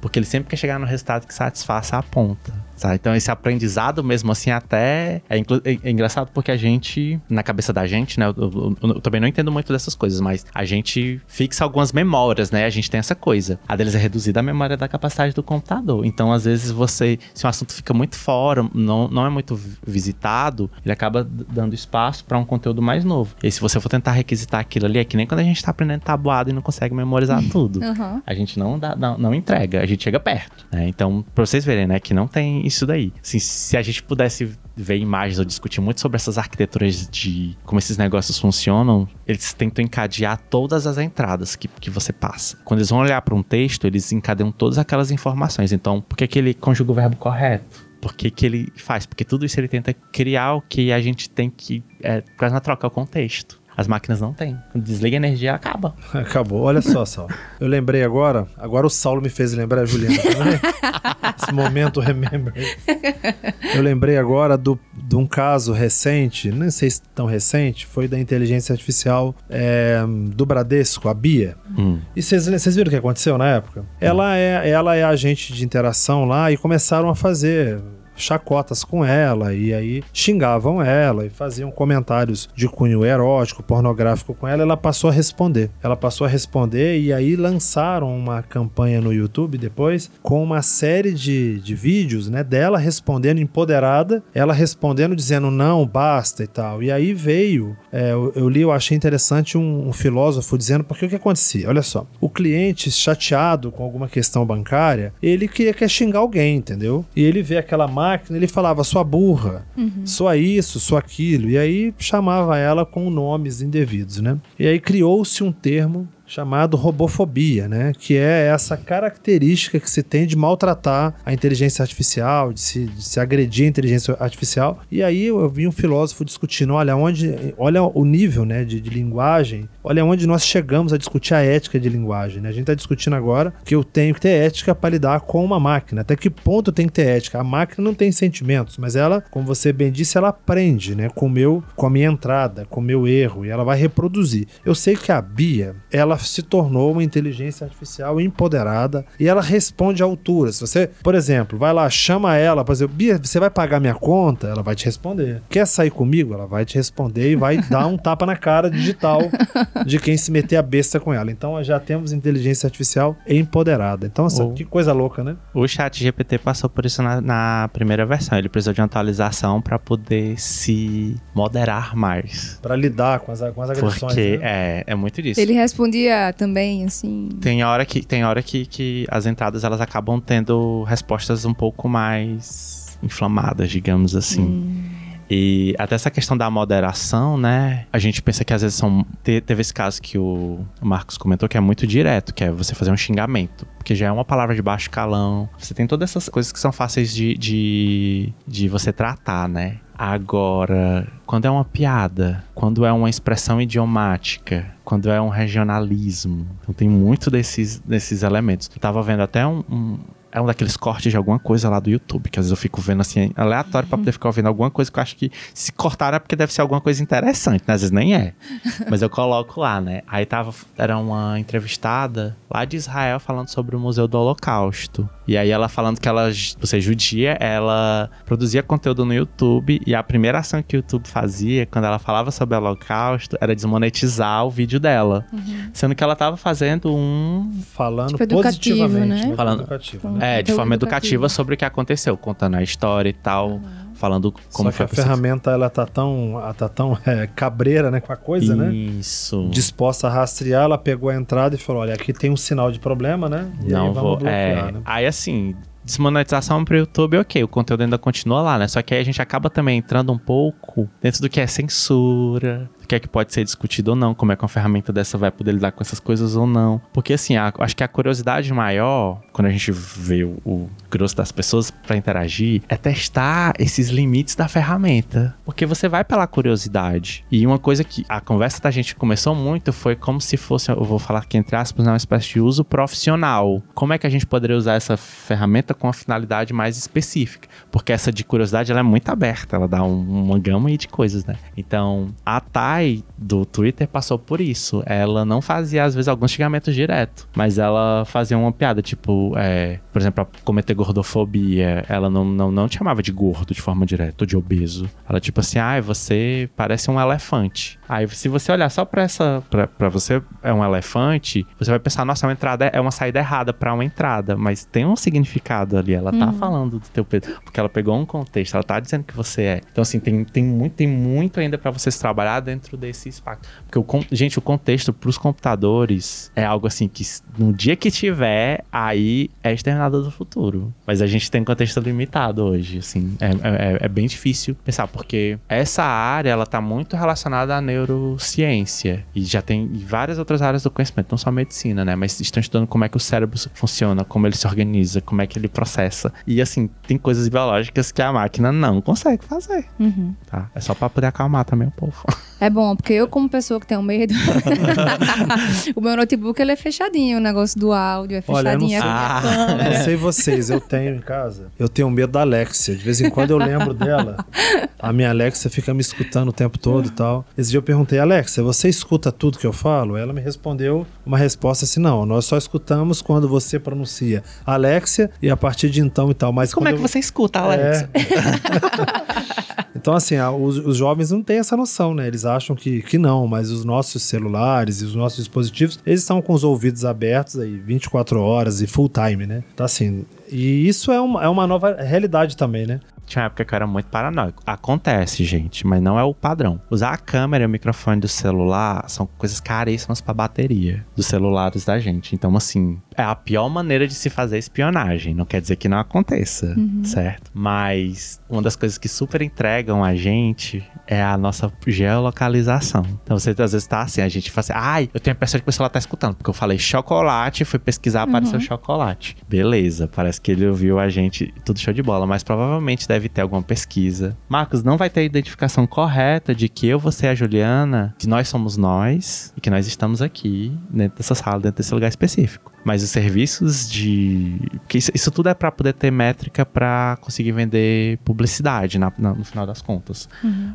porque ele sempre quer chegar no resultado que satisfaça a ponta. Sabe? Então esse aprendizado mesmo assim até é, é- é engraçado porque a gente, na cabeça da gente, né? Eu, eu- eu- eu também não entendo muito dessas coisas, mas a gente fixa algumas memórias, né? A gente tem essa coisa. A deles é reduzida a memória da capacidade do computador. Então, às vezes, você, se um assunto fica muito fora, não, não é muito vi- visitado, ele acaba dando espaço para um conteúdo mais novo. E se você for tentar requisitar aquilo ali, é que nem quando a gente tá aprendendo tabuado e não consegue memorizar tudo Aham. a gente não, dá, não, não entrega, a gente chega perto. né? Então, pra vocês verem, né, que não tem isso daí. Assim, se a gente pudesse ver imagens ou discutir muito sobre essas arquiteturas de como esses negócios funcionam, eles tentam encadear todas as entradas que, que você passa. Quando eles vão olhar para um texto, eles encadeiam todas aquelas informações. Então, por que, que ele conjuga o verbo correto? Por que, que ele faz? Porque tudo isso ele tenta criar o que a gente tem que. É, quase na troca, é o contexto. As máquinas não têm. Quando desliga a energia, acaba. Acabou. Olha só, Saulo. Eu lembrei agora. Agora o Saulo me fez lembrar, a Juliana, também. Esse momento remember. Eu lembrei agora do, de um caso recente, nem sei se tão recente, foi da inteligência artificial é, do Bradesco, a Bia. Hum. E vocês vocês viram o que aconteceu na época? Ela é, ela é agente de interação lá e começaram a fazer chacotas com ela e aí xingavam ela e faziam comentários de cunho erótico, pornográfico com ela, ela passou a responder. Ela passou a responder e aí lançaram uma campanha no YouTube depois com uma série de, de vídeos, né, dela respondendo empoderada, ela respondendo dizendo não, basta e tal. E aí veio, é, eu, eu li, eu achei interessante um, um filósofo dizendo porque o que acontecia? Olha só, o cliente chateado com alguma questão bancária, ele queria quer xingar alguém, entendeu? E ele vê aquela máquina, ele falava sua burra, sua isso, sua aquilo, e aí chamava ela com nomes indevidos, né? E aí criou-se um termo chamado robofobia, né? Que é essa característica que se tem de maltratar a inteligência artificial, de se, de se agredir a inteligência artificial. E aí eu vi um filósofo discutindo, olha onde, olha o nível, né, de, de linguagem, olha onde nós chegamos a discutir a ética de linguagem. Né? A gente está discutindo agora que eu tenho que ter ética para lidar com uma máquina. Até que ponto tem que ter ética? A máquina não tem sentimentos, mas ela, como você bem disse, ela aprende, né, com meu, com a minha entrada, com o meu erro e ela vai reproduzir. Eu sei que a Bia, ela se tornou uma inteligência artificial empoderada e ela responde à altura. Se você, por exemplo, vai lá, chama ela, por exemplo, Bia, você vai pagar minha conta? Ela vai te responder. Quer sair comigo? Ela vai te responder e vai dar um tapa na cara digital de quem se meter a besta com ela. Então já temos inteligência artificial empoderada. Então, assim, oh. que coisa louca, né? O chat GPT passou por isso na, na primeira versão. Ele precisou de uma atualização para poder se moderar mais. Para lidar com as, com as agressões. Porque né? é, é muito disso. Ele respondia também, assim. Tem hora que, tem hora que, que as entradas elas acabam tendo respostas um pouco mais inflamadas, digamos assim. Hum. E até essa questão da moderação, né? A gente pensa que às vezes são. teve esse caso que o Marcos comentou que é muito direto, que é você fazer um xingamento. Porque já é uma palavra de baixo calão. Você tem todas essas coisas que são fáceis de, de, de você tratar, né? Agora, quando é uma piada, quando é uma expressão idiomática, quando é um regionalismo, então tem muito desses, desses elementos. Eu tava vendo até um, um é um daqueles cortes de alguma coisa lá do YouTube, que às vezes eu fico vendo assim, aleatório, pra poder ficar ouvindo alguma coisa que eu acho que se cortaram é porque deve ser alguma coisa interessante, né? Às vezes nem é. Mas eu coloco lá, né? Aí tava, era uma entrevistada lá de Israel falando sobre o Museu do Holocausto. E aí ela falando que ela, você é judia, ela produzia conteúdo no YouTube e a primeira ação que o YouTube fazia quando ela falava sobre o Holocausto era desmonetizar o vídeo dela. Uhum. Sendo que ela tava fazendo um falando tipo positivamente, né? né? Falando educativo, né? É, de forma educativa sobre o que aconteceu, contando a história e tal. Uhum falando como Só que a ferramenta ela tá tão, ela tá tão é, cabreira, né, com a coisa, Isso. né? Isso. Disposta a rastrear, ela pegou a entrada e falou: olha, aqui tem um sinal de problema, né? E Não vou. Bloquear, é... né? Aí assim, desmonetização pro YouTube, ok, o conteúdo ainda continua lá, né? Só que aí a gente acaba também entrando um pouco dentro do que é censura, o que é que pode ser discutido ou não, como é que uma ferramenta dessa vai poder lidar com essas coisas ou não. Porque assim, a, acho que a curiosidade maior, quando a gente vê o, o grosso das pessoas para interagir, é testar esses limites da ferramenta. Porque você vai pela curiosidade. E uma coisa que a conversa da gente começou muito foi como se fosse, eu vou falar aqui entre aspas, né, uma espécie de uso profissional. Como é que a gente poderia usar essa ferramenta com uma finalidade mais específica? Porque essa de curiosidade ela é muito aberta, ela dá um, uma gama de coisas, né? Então, a Do Twitter passou por isso. Ela não fazia, às vezes, alguns xingamentos direto, mas ela fazia uma piada, tipo, é, por exemplo, cometer gordofobia, ela não, não, não te chamava de gordo de forma direta, ou de obeso. Ela, tipo assim, ah, você parece um elefante. Aí, se você olhar só pra essa, pra, pra você é um elefante, você vai pensar, nossa, é uma entrada, é uma saída errada para uma entrada, mas tem um significado ali. Ela tá uhum. falando do teu peso, porque ela pegou um contexto, ela tá dizendo que você é. Então, assim, tem, tem, muito, tem muito ainda para vocês trabalhar dentro desse espaço. Porque, o, gente, o contexto pros computadores é algo assim que no dia que tiver, aí é exterminador do futuro. Mas a gente tem um contexto limitado hoje, assim. É, é, é bem difícil pensar, porque essa área, ela tá muito relacionada à neurociência. E já tem várias outras áreas do conhecimento, não só medicina, né? Mas estão estudando como é que o cérebro funciona, como ele se organiza, como é que ele processa. E assim, tem coisas biológicas que a máquina não consegue fazer. Uhum. Tá? É só pra poder acalmar também o povo. É bom, porque eu, como pessoa que tenho medo, o meu notebook ele é fechadinho, o negócio do áudio é fechadinho. Olha, eu não, sei, não sei vocês, eu tenho em casa, eu tenho medo da Alexia. De vez em quando eu lembro dela. A minha Alexia fica me escutando o tempo todo e tal. Esse dia eu perguntei, Alexia, você escuta tudo que eu falo? Ela me respondeu uma resposta assim: não, nós só escutamos quando você pronuncia Alexia e a partir de então e tal. Mas como é que eu... você escuta, Alexia? É... então, assim, os, os jovens não têm essa noção, né? Eles acham que, que não, mas os nossos celulares e os nossos dispositivos, eles estão com os ouvidos abertos aí 24 horas e full time, né? Então, assim, e isso é uma, é uma nova realidade também, né? Tinha uma época que eu era muito paranoico. Acontece, gente, mas não é o padrão. Usar a câmera e o microfone do celular são coisas caríssimas para bateria dos celulares da gente. Então, assim, é a pior maneira de se fazer espionagem. Não quer dizer que não aconteça, Uhum. certo? Mas uma das coisas que super entregam a gente é a nossa geolocalização. Então você às vezes tá assim, a gente fala assim, ai, eu tenho a impressão que o pessoal tá escutando, porque eu falei chocolate, fui pesquisar, apareceu chocolate. Beleza, parece que ele ouviu a gente, tudo show de bola, mas provavelmente deve ter alguma pesquisa. Marcos, não vai ter a identificação correta de que eu, você e a Juliana, que nós somos nós e que nós estamos aqui dentro dessa sala, dentro desse lugar específico. Mas os serviços de. que isso, isso tudo é pra poder ter métrica pra conseguir vender publicidade na- na- no final das contas.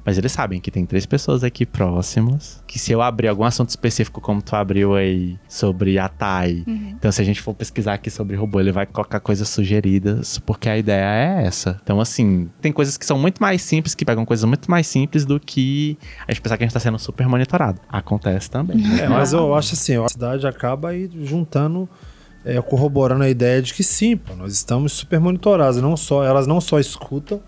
Mas eles sabem que tem três pessoas aqui próximas. Que se eu abrir algum assunto específico, como tu abriu aí sobre a TAI, então se a gente for pesquisar aqui sobre robô, ele vai colocar coisas sugeridas, porque a ideia é essa. Então, assim, tem coisas que são muito mais simples, que pegam coisas muito mais simples do que a gente pensar que a gente tá sendo super monitorado. Acontece também. É, mas eu acho assim, a cidade acaba aí juntando, é, corroborando a ideia de que sim, pô, nós estamos super monitorados. Não só, elas não só escutam,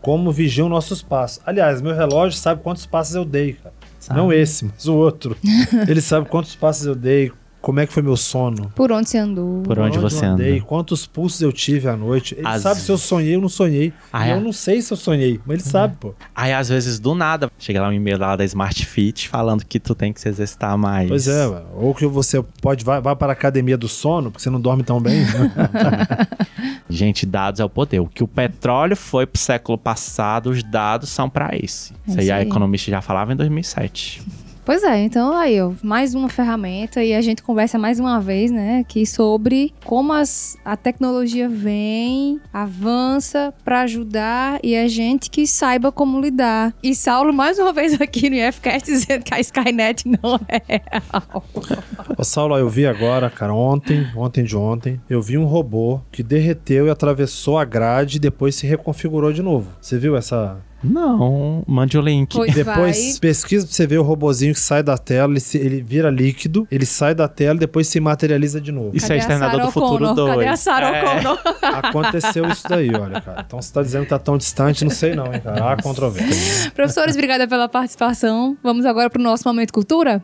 como vigiam nossos passos. Aliás, meu relógio sabe quantos passos eu dei, cara. Sabe? Não esse, mas o outro. Ele sabe quantos passos eu dei, como é que foi meu sono. Por onde você andou? Por onde eu você andei, anda. quantos pulsos eu tive à noite. Ele Às sabe se eu sonhei ou não sonhei. Ah, e é? eu não sei se eu sonhei, mas ele sabe, pô. Aí, às vezes, do nada, chega lá um e-mail lá da Smart Fit falando que tu tem que se exercitar mais. Pois é, ué. ou que você pode vai, vai para a academia do sono, porque você não dorme tão bem. Gente, dados é o poder. O que o petróleo foi pro século passado, os dados são pra esse. Isso aí a economista já falava em 2007. Pois é, então aí, ó, mais uma ferramenta e a gente conversa mais uma vez, né, aqui sobre como as, a tecnologia vem, avança pra ajudar e a gente que saiba como lidar. E Saulo, mais uma vez aqui no IFCast dizendo que a Skynet não é real. Ô, Saulo, eu vi agora, cara, ontem, ontem de ontem, eu vi um robô que derreteu e atravessou a grade e depois se reconfigurou de novo. Você viu essa? Não, mande o link. Pois Depois vai. pesquisa pra você ver o robozinho que sai da tela, ele, se- ele vira líquido, ele sai da tela e depois se materializa de novo. Isso Cadê é a Exterminador do Futuro Connor? 2. Cadê a Sarah É. Aconteceu isso daí, olha, cara. Então você tá dizendo que tá tão distante, não sei não, hein, cara. Há controvérsia. Professores, obrigada pela participação. Vamos agora pro nosso Momento Cultura?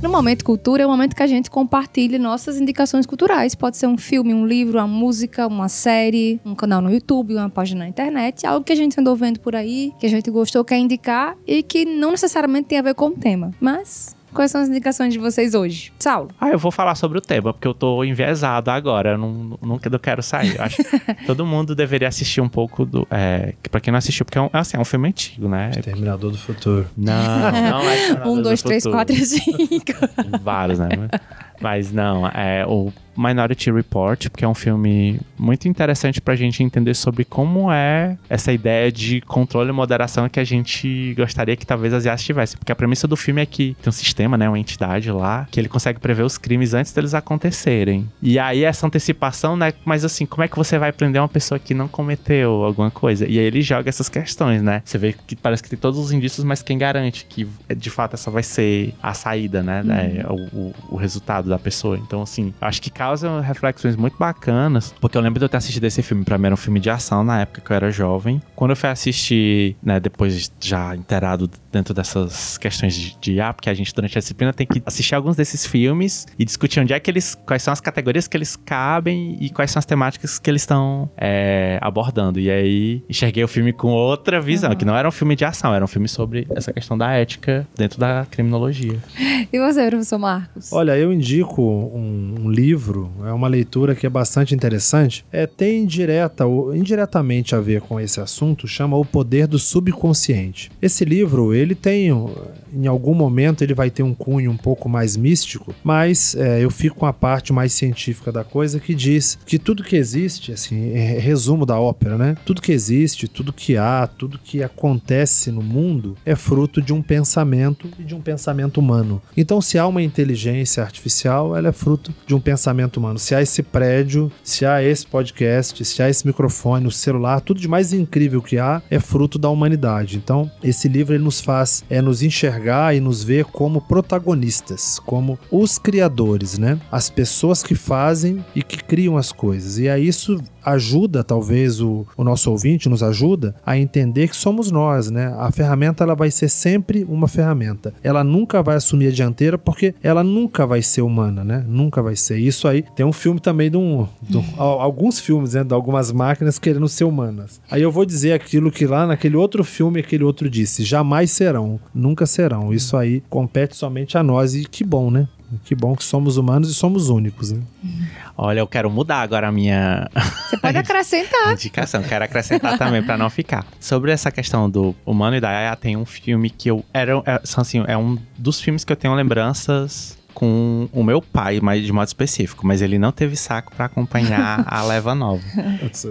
No Momento Cultura é o momento que a gente compartilha nossas indicações culturais. Pode ser um filme, um livro, uma música, uma série, um canal no YouTube, uma página na internet, algo que a gente andou vendo por aí, que a gente gostou, quer indicar e que não necessariamente tem a ver com o tema. Mas quais são as indicações de vocês hoje? Saulo. Ah, eu vou falar sobre o tema, porque eu tô enviesado agora. Eu não, nunca eu quero sair. Eu acho que todo mundo deveria assistir um pouco do. É, pra quem não assistiu, porque é um, assim, é um filme antigo, né? Terminador do futuro. Não, não é. Um, do dois, três, Futuro. quatro e cinco. Vários, né? Mas não, é o Minority Report, porque é um filme muito interessante pra gente entender sobre como é essa ideia de controle e moderação que a gente gostaria que talvez as IAs tivessem. Porque a premissa do filme é que tem um sistema, né, uma entidade lá, que ele consegue prever os crimes antes deles acontecerem. E aí essa antecipação, né, mas assim, como é que você vai prender uma pessoa que não cometeu alguma coisa? E aí ele joga essas questões, né? Você vê que parece que tem todos os indícios, mas quem garante que de fato essa vai ser a saída, né? né, o, o- o resultado da pessoa. Então, assim, acho que causa reflexões muito bacanas, porque eu lembro de eu ter assistido esse filme, pra mim era um filme de ação na época que eu era jovem. Quando eu fui assistir, né, depois já inteirado dentro dessas questões de, de IA, porque a gente durante a disciplina tem que assistir alguns desses filmes e discutir onde é que eles, quais são as categorias que eles cabem e quais são as temáticas que eles estão é, abordando. E aí enxerguei o filme com outra visão, que não era um filme de ação, era um filme sobre essa questão da ética dentro da criminologia. E você, professor Marcos? Olha, eu indico um, um livro, é uma leitura que é bastante interessante. É, tem direta ou indiretamente a ver com esse assunto, chama O Poder do Subconsciente. Esse livro, ele tem, em algum momento, ele vai ter um cunho um pouco mais místico, mas é, eu fico com a parte mais científica da coisa que diz que tudo que existe, assim, é resumo da ópera, né? Tudo que existe, tudo que há, tudo que acontece no mundo é fruto de um pensamento e de um pensamento humano. Então, se há uma inteligência artificial, ela é fruto de um pensamento humano. Se há esse prédio, se há esse podcast, se há esse microfone, o celular, tudo de mais incrível que há é fruto da humanidade. Então, esse livro ele nos faz é nos enxergar e nos ver como protagonistas, como os criadores, né? As pessoas que fazem e que criam as coisas. E aí isso ajuda, talvez, o, o nosso ouvinte, nos ajuda a entender que somos nós, né? A ferramenta ela vai ser sempre uma ferramenta. Ela nunca vai assumir a dianteira porque ela nunca vai ser humana, né? Nunca vai ser. Isso aí tem um filme também de um. De um alguns filmes, né? De algumas máquinas querendo ser humanas. Aí eu vou dizer aquilo que lá naquele outro filme, aquele outro disse: jamais serão, nunca serão. Isso aí compete somente a nós e que bom, né? Que bom que somos humanos e somos únicos, né? Olha, eu quero mudar agora a minha. Você pode acrescentar. indicação. Quero acrescentar também para não ficar. Sobre essa questão do humano e da Yaya, tem um filme que eu. Era, é, assim, é um dos filmes que eu tenho lembranças com o meu pai, mas de modo específico, mas ele não teve saco para acompanhar a leva nova.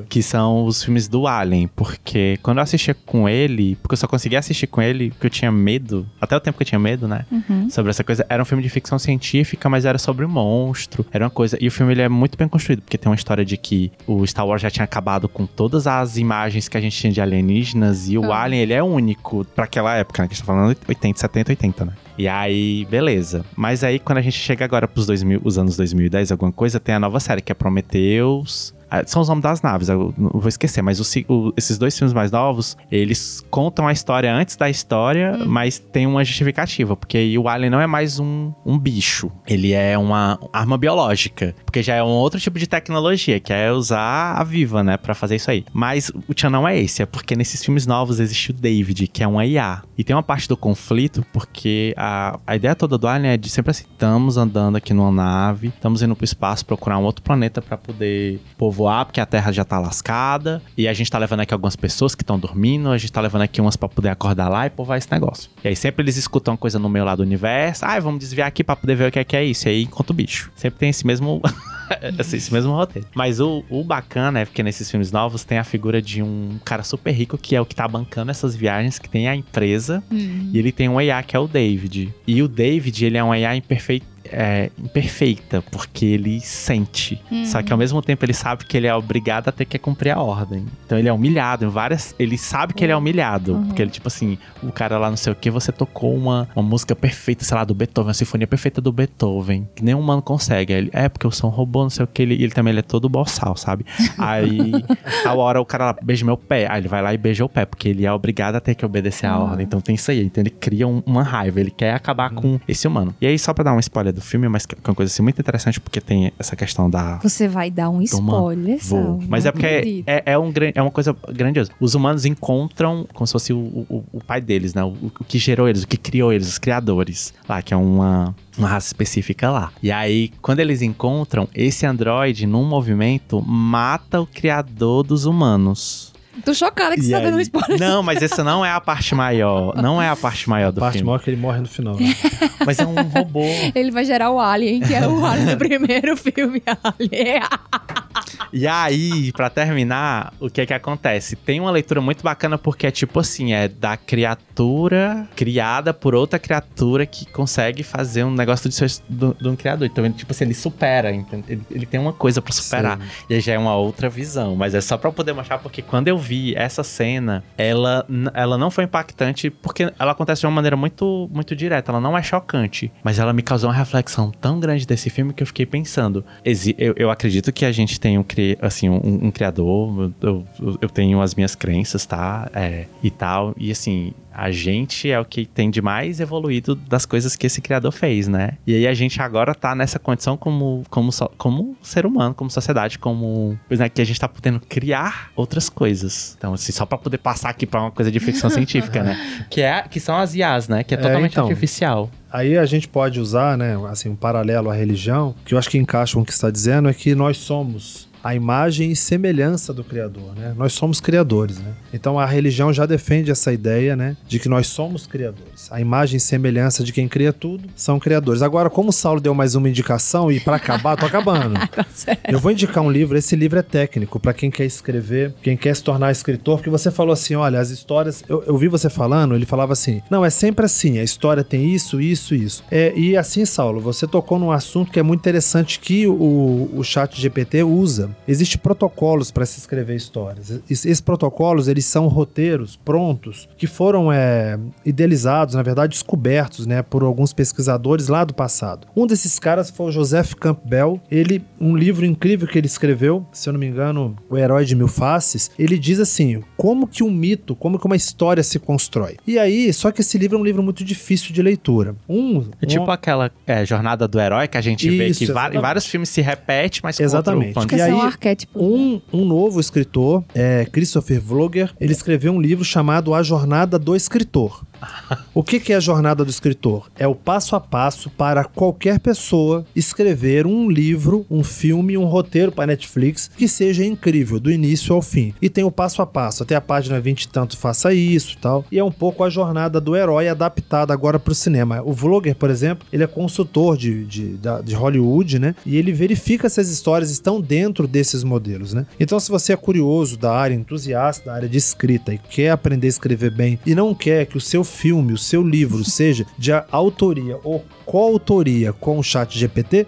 que são os filmes do Alien, porque quando eu assistia com ele, porque eu só conseguia assistir com ele porque eu tinha medo, até o tempo que eu tinha medo, né? Uhum. Sobre essa coisa, era um filme de ficção científica, mas era sobre um monstro, era uma coisa, e o filme ele é muito bem construído, porque tem uma história de que o Star Wars já tinha acabado com todas as imagens que a gente tinha de alienígenas e o ah. Alien ele é único para aquela época, né? Que a gente tá falando 80, 70, 80, né? E aí, beleza. Mas aí, quando a gente chega agora pros 2000, os anos 2010, alguma coisa, tem a nova série, que é Prometheus, são os nomes das naves, eu não vou esquecer, mas o, o, esses dois filmes mais novos, eles contam a história antes da história, hum. mas tem uma justificativa, porque o Alien não é mais um, um bicho, ele é uma arma biológica, porque já é um outro tipo de tecnologia, que é usar a viva, né, para fazer isso aí. Mas o Tchan não é esse, é porque nesses filmes novos existe o David, que é um IA. E tem uma parte do conflito, porque a, a ideia toda do Alien é de sempre assim, estamos andando aqui numa nave, estamos indo pro espaço procurar um outro planeta para poder povoar voar, porque a Terra já tá lascada. E a gente tá levando aqui algumas pessoas que estão dormindo, a gente tá levando aqui umas pra poder acordar lá e povoar esse negócio. E aí sempre eles escutam uma coisa no meio lá do universo. Ah, vamos desviar aqui pra poder ver o que é, que é isso. E aí encontra o bicho. Sempre tem esse mesmo. esse mesmo roteiro. Mas o, o bacana é porque nesses filmes novos tem a figura de um cara super rico que é o que tá bancando essas viagens, que tem a empresa. Hum. E ele tem um AI que é o David. E o David, ele é um AI imperfeito é, imperfeita, porque ele sente. Uhum. Só que ao mesmo tempo ele sabe que ele é obrigado a ter que cumprir a ordem. Então ele é humilhado em várias. Ele sabe que ele é uhum. humilhado. Uhum. Porque ele, tipo assim, o cara lá não sei o que, você tocou uma, uma música perfeita, sei lá, do Beethoven, uma sinfonia perfeita do Beethoven. Que nenhum humano consegue. Ele, é, porque eu sou um robô, não sei o que. Ele, ele também ele é todo boçal, sabe? Aí, tal hora o cara lá beija meu pé. Aí ele vai lá e beija o pé, porque ele é obrigado a ter que obedecer a uhum. ordem. Então tem isso aí. Então ele cria um, uma raiva. Ele quer acabar uhum. com esse humano. E aí, só pra dar um spoiler do filme, mas que é uma coisa assim muito interessante porque tem essa questão da. Você vai dar um spoiler, Vou. Mas é porque é, é, um, é uma coisa grandiosa. Os humanos encontram como se fosse o, o, o pai deles, né? O, o, que gerou eles, o que criou eles, os criadores. Lá, que é uma, uma raça específica lá. E aí, quando eles encontram, esse androide, num movimento, mata o criador dos humanos. Tô chocada que e você tá dando spoiler. Não, mas essa não é a parte maior. Não é a parte maior do a parte filme. maior é que ele morre no final. Né? mas é um robô. Ele vai gerar o Alien, que é o Alien do primeiro filme Alien. E aí, para terminar, o que é que acontece? Tem uma leitura muito bacana porque é tipo assim, é da criatura criada por outra criatura que consegue fazer um negócio de, de, de um criador. Então, ele, tipo assim, ele supera, ele, ele tem uma coisa para superar. Sim. E aí já é uma outra visão, mas é só para poder mostrar porque quando eu vi essa cena, ela, ela não foi impactante porque ela acontece de uma maneira muito muito direta, ela não é chocante, mas ela me causou uma reflexão tão grande desse filme que eu fiquei pensando, eu, eu acredito que a gente tem um assim, um, um criador, eu, eu, tenho as minhas crenças, tá? É, e tal. E assim, a gente é o que tem de mais evoluído das coisas que esse criador fez, né? E aí a gente agora tá nessa condição como, como, como ser humano, como sociedade, como. Né, que a gente tá podendo criar outras coisas. Então, assim, só para poder passar aqui para uma coisa de ficção científica, né? Que, é, que são as IAs, né? Que é, é totalmente então, artificial. Aí a gente pode usar, né, assim, um paralelo à religião, que eu acho que encaixa com o que está dizendo, é que nós somos a imagem e semelhança do Criador, né? Nós somos criadores, né? Então a religião já defende essa ideia, né? De que nós somos criadores. A imagem e semelhança de quem cria tudo são criadores. Agora, como o Saulo deu mais uma indicação e para acabar, tô acabando. tá eu vou indicar um livro. Esse livro é técnico para quem quer escrever, quem quer se tornar escritor, porque você falou assim, olha, as histórias. Eu, eu vi você falando, ele falava assim, não, é sempre assim. A história tem isso, isso, isso. É, e assim, Saulo, você tocou num assunto que é muito interessante que o, o Chat GPT usa existem protocolos para se escrever histórias. Esses protocolos, eles são roteiros prontos que foram é, idealizados, na verdade, descobertos, né, por alguns pesquisadores lá do passado. Um desses caras foi o Joseph Campbell. Ele, um livro incrível que ele escreveu, se eu não me engano, O Herói de Mil Faces, ele diz assim, como que um mito, como que uma história se constrói. E aí, só que esse livro é um livro muito difícil de leitura. Um, é tipo um... aquela é, jornada do herói que a gente Isso, vê que em vários filmes se repete, mas exatamente. E aí, um, arquétipo, um, um novo escritor, é, Christopher Vlogger, ele escreveu um livro chamado A Jornada do Escritor. O que, é a jornada do escritor? É o passo a passo para qualquer pessoa escrever um livro, um filme, um roteiro para Netflix que seja incrível, do início ao fim. E tem o passo a passo, até a página 20 e tanto faça isso tal. E é um pouco a jornada do herói adaptada agora para o cinema. O Vlogger, por exemplo, ele é consultor de, de, de Hollywood, né? E ele verifica se as histórias estão dentro desses modelos, né? Então, se você é curioso da área, entusiasta da área de escrita e quer aprender a escrever bem e não quer que o seu filme, o seu livro seja de autoria ou coautoria com o chat GPT,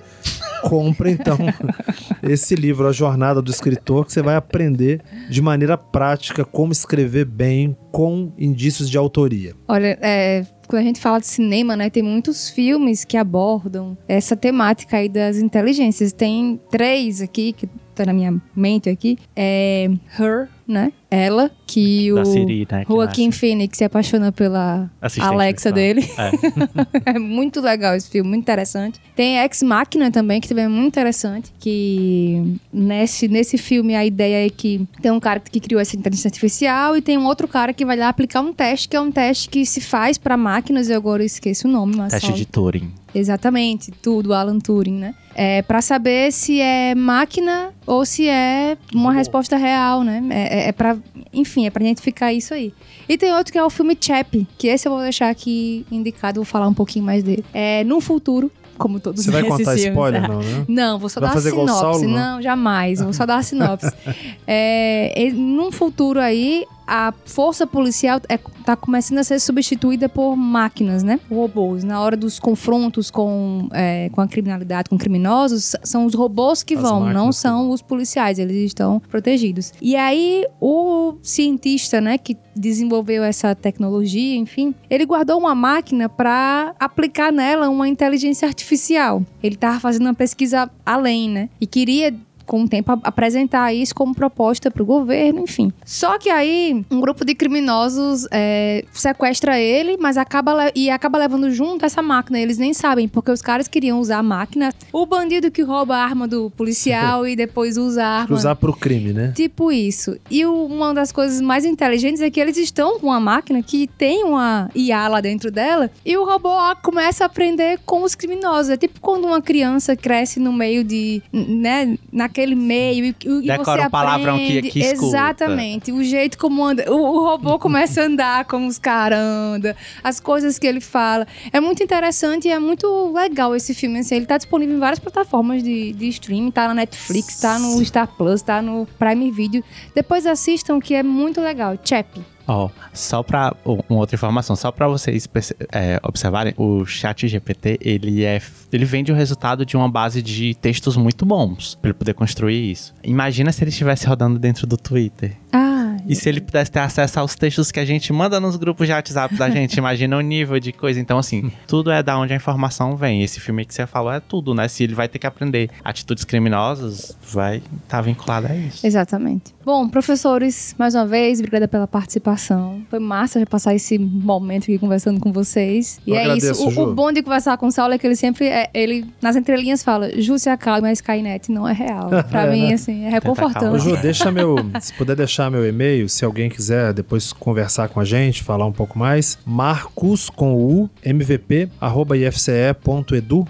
compra então esse livro, A Jornada do Escritor, que você vai aprender de maneira prática como escrever bem com indícios de autoria. Olha, é, quando a gente fala de cinema, né, tem muitos filmes que abordam essa temática aí das inteligências. Tem três aqui que tá na minha mente aqui. É Her, né? Ela, que da o Siri, né, Joaquim Phoenix se apaixona pela Assistente Alexa dele. É. é. muito legal esse filme, muito interessante. Tem Ex Machina também, que também é muito interessante, que nesse, nesse filme a ideia é que tem um cara que criou essa inteligência artificial e tem um outro cara que vai lá aplicar um teste, que é um teste que se faz para máquinas, eu agora esqueço o nome, mas Teste só... de Turing. Exatamente, tudo, Alan Turing, né? É, para saber se é máquina ou se é uma resposta real, né? É, é, é para, enfim, é para identificar isso aí. E tem outro que é o filme Chap, que esse eu vou deixar aqui indicado, vou falar um pouquinho mais dele. É no futuro, como todos Você vai contar filmes. spoiler, não, né? Não, vou só vai dar a sinopse. Saulo, não? não? jamais. Vou só dar a sinopse. é, num futuro aí, a força policial está é, tá começando a ser substituída por máquinas, né? Robôs. Na hora dos confrontos com, é, com a criminalidade, com criminosos, são os robôs que As vão, não são os policiais. Eles estão protegidos. E aí, o cientista, né, que desenvolveu essa tecnologia, enfim, ele guardou uma máquina para aplicar nela uma inteligência artificial. Ele estava fazendo uma pesquisa além, né? E queria com o tempo, apresentar isso como proposta para o governo, enfim. Só que aí, um grupo de criminosos é, sequestra ele, mas acaba e acaba levando junto essa máquina. Eles nem sabem, porque os caras queriam usar a máquina. O bandido que rouba a arma do policial e depois usa a arma. Usar pro crime, né? Tipo isso. E o, uma das coisas mais inteligentes é que eles estão com uma máquina que tem uma IA lá dentro dela e o robô começa a aprender com os criminosos. É tipo quando uma criança cresce no meio de, né, naquele aquele meio e, e Decora você um palavrão que, que Exatamente. O jeito como anda. O, o robô começa a andar como os caras andam, as coisas que ele fala. É muito interessante e é muito legal esse filme. Assim, ele tá disponível em várias plataformas de, de streaming. Tá na Netflix, tá no Star Plus, tá no Prime Video. Depois assistam que é muito legal. Chap. Ó, oh, só para uma outra informação, só para vocês é, observarem, o Chat GPT ele é, ele vende o resultado de uma base de textos muito bons para ele poder construir isso. Imagina se ele estivesse rodando dentro do Twitter. Ah. E se ele pudesse ter acesso aos textos que a gente manda nos grupos de WhatsApp da gente, imagina o nível de coisa. Então, assim, tudo é da onde a informação vem. Esse filme que você falou é tudo, né? Se ele vai ter que aprender atitudes criminosas, vai estar tá vinculado a isso. Exatamente. Bom, professores, mais uma vez, obrigada pela participação. Foi massa passar esse momento aqui conversando com vocês. E Eu é agradeço, isso. O, o, bom de conversar com o Saulo é que ele sempre, é, ele, nas entrelinhas, fala: Ju se acalma, mas Skynet não é real. Pra é, mim, né? assim, é reconfortante. Ju, deixa meu. Se puder deixar meu e-mail, se alguém quiser depois conversar com a gente, falar um pouco mais, marcos com o mvp, arroba ifce.edu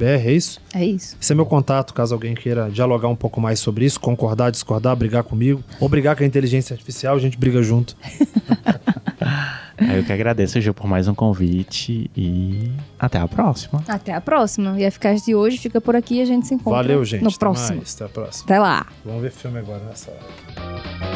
é isso? É isso. Esse é meu contato, caso alguém queira dialogar um pouco mais sobre isso, concordar, discordar, brigar comigo, ou brigar com a inteligência artificial, a gente briga junto. Eu que agradeço, Gil, por mais um convite e até a próxima. Até a próxima. E a Eficaz de hoje fica por aqui e a gente se encontra Valeu, gente. no próximo. Mais. Até a próxima. Até lá. Vamos ver filme agora nessa hora.